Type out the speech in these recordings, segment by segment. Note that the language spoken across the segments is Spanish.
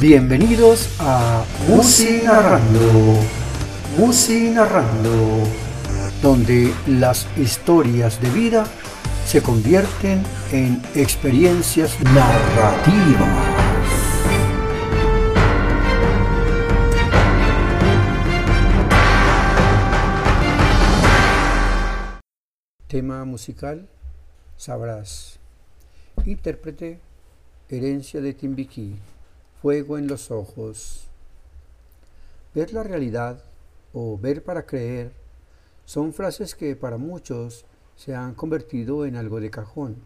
Bienvenidos a Musi Narrando, Musi Narrando, donde las historias de vida se convierten en experiencias narrativas. Tema musical, sabrás. Intérprete, herencia de Timbiquí, fuego en los ojos. Ver la realidad o ver para creer son frases que para muchos se han convertido en algo de cajón.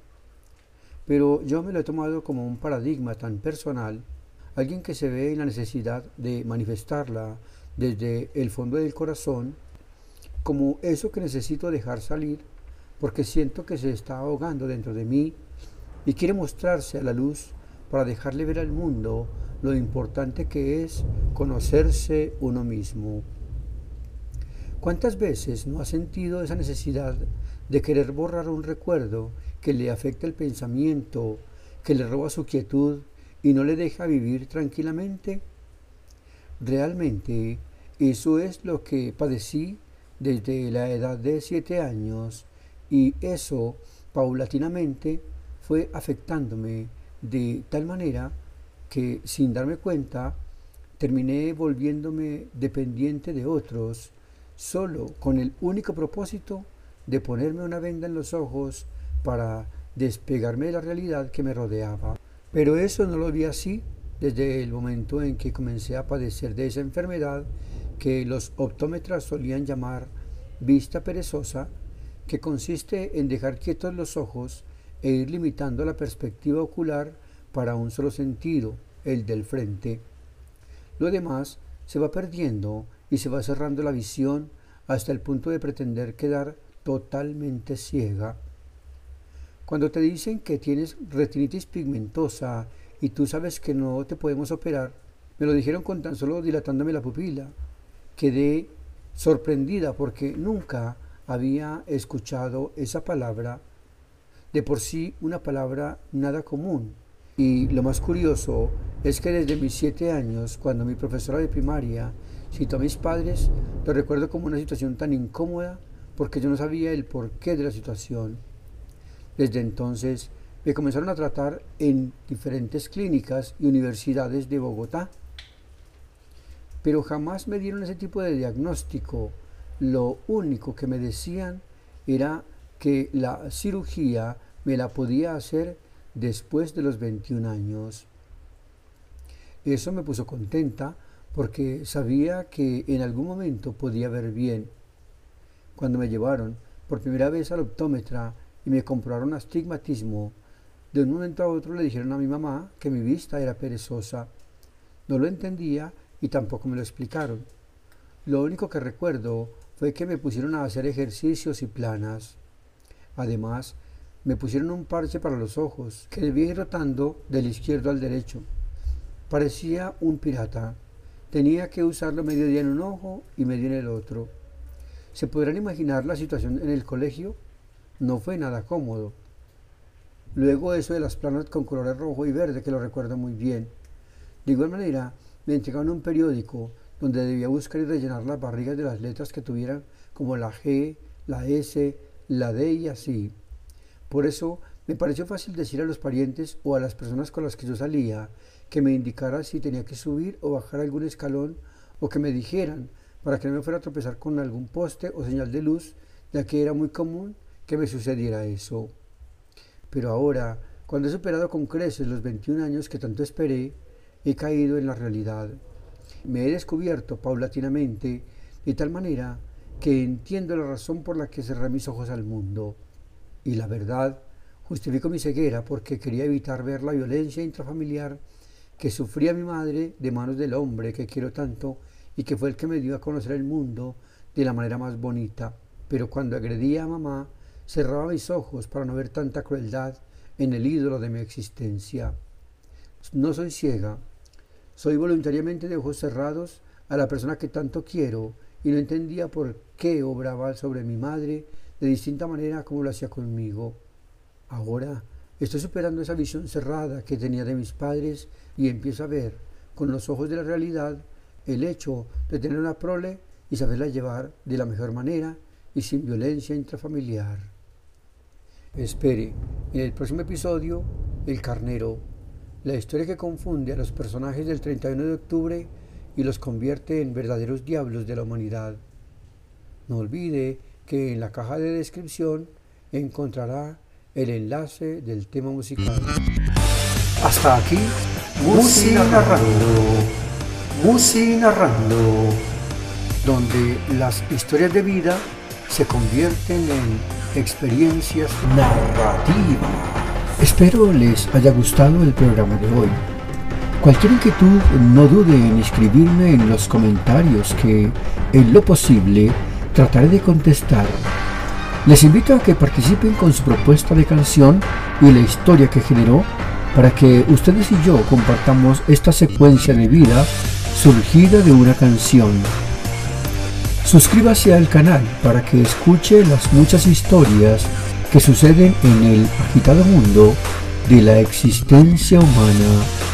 Pero yo me lo he tomado como un paradigma tan personal, alguien que se ve en la necesidad de manifestarla desde el fondo del corazón, como eso que necesito dejar salir porque siento que se está ahogando dentro de mí y quiere mostrarse a la luz para dejarle ver al mundo lo importante que es conocerse uno mismo. ¿Cuántas veces no ha sentido esa necesidad de querer borrar un recuerdo que le afecta el pensamiento, que le roba su quietud y no le deja vivir tranquilamente? Realmente eso es lo que padecí desde la edad de siete años y eso paulatinamente fue afectándome de tal manera que sin darme cuenta terminé volviéndome dependiente de otros solo con el único propósito de ponerme una venda en los ojos para despegarme de la realidad que me rodeaba. Pero eso no lo vi así desde el momento en que comencé a padecer de esa enfermedad que los optómetras solían llamar vista perezosa que consiste en dejar quietos los ojos e ir limitando la perspectiva ocular para un solo sentido, el del frente. Lo demás se va perdiendo y se va cerrando la visión hasta el punto de pretender quedar totalmente ciega. Cuando te dicen que tienes retinitis pigmentosa y tú sabes que no te podemos operar, me lo dijeron con tan solo dilatándome la pupila. Quedé sorprendida porque nunca había escuchado esa palabra, de por sí una palabra nada común. Y lo más curioso es que desde mis siete años, cuando mi profesora de primaria citó a mis padres, lo recuerdo como una situación tan incómoda porque yo no sabía el porqué de la situación. Desde entonces me comenzaron a tratar en diferentes clínicas y universidades de Bogotá, pero jamás me dieron ese tipo de diagnóstico lo único que me decían era que la cirugía me la podía hacer después de los 21 años. Eso me puso contenta porque sabía que en algún momento podía ver bien. Cuando me llevaron por primera vez al optómetra y me comprobaron astigmatismo, de un momento a otro le dijeron a mi mamá que mi vista era perezosa. No lo entendía y tampoco me lo explicaron. Lo único que recuerdo fue que me pusieron a hacer ejercicios y planas. Además, me pusieron un parche para los ojos, que debía ir rotando del izquierdo al derecho. Parecía un pirata. Tenía que usarlo medio día en un ojo y medio en el otro. ¿Se podrán imaginar la situación en el colegio? No fue nada cómodo. Luego eso de las planas con colores rojo y verde, que lo recuerdo muy bien. De igual manera, me entregaron un periódico donde debía buscar y rellenar las barrigas de las letras que tuvieran como la G, la S, la D y así. Por eso me pareció fácil decir a los parientes o a las personas con las que yo salía que me indicara si tenía que subir o bajar algún escalón o que me dijeran para que no me fuera a tropezar con algún poste o señal de luz, ya que era muy común que me sucediera eso. Pero ahora, cuando he superado con creces los 21 años que tanto esperé, he caído en la realidad me he descubierto paulatinamente de tal manera que entiendo la razón por la que cerré mis ojos al mundo. Y la verdad, justifico mi ceguera porque quería evitar ver la violencia intrafamiliar que sufría mi madre de manos del hombre que quiero tanto y que fue el que me dio a conocer el mundo de la manera más bonita. Pero cuando agredía a mamá, cerraba mis ojos para no ver tanta crueldad en el ídolo de mi existencia. No soy ciega, soy voluntariamente de ojos cerrados a la persona que tanto quiero y no entendía por qué obraba sobre mi madre de distinta manera como lo hacía conmigo. Ahora estoy superando esa visión cerrada que tenía de mis padres y empiezo a ver con los ojos de la realidad el hecho de tener una prole y saberla llevar de la mejor manera y sin violencia intrafamiliar. Espere, en el próximo episodio, El Carnero, la historia que confunde a los personajes del 31 de octubre y los convierte en verdaderos diablos de la humanidad. No olvide que en la caja de descripción encontrará el enlace del tema musical. Hasta aquí, Musi narrando, Musi narrando, donde las historias de vida se convierten en experiencias narrativas. Espero les haya gustado el programa de hoy. Cualquier inquietud no dude en escribirme en los comentarios que, en lo posible, trataré de contestar. Les invito a que participen con su propuesta de canción y la historia que generó para que ustedes y yo compartamos esta secuencia de vida surgida de una canción. Suscríbase al canal para que escuche las muchas historias que suceden en el agitado mundo de la existencia humana.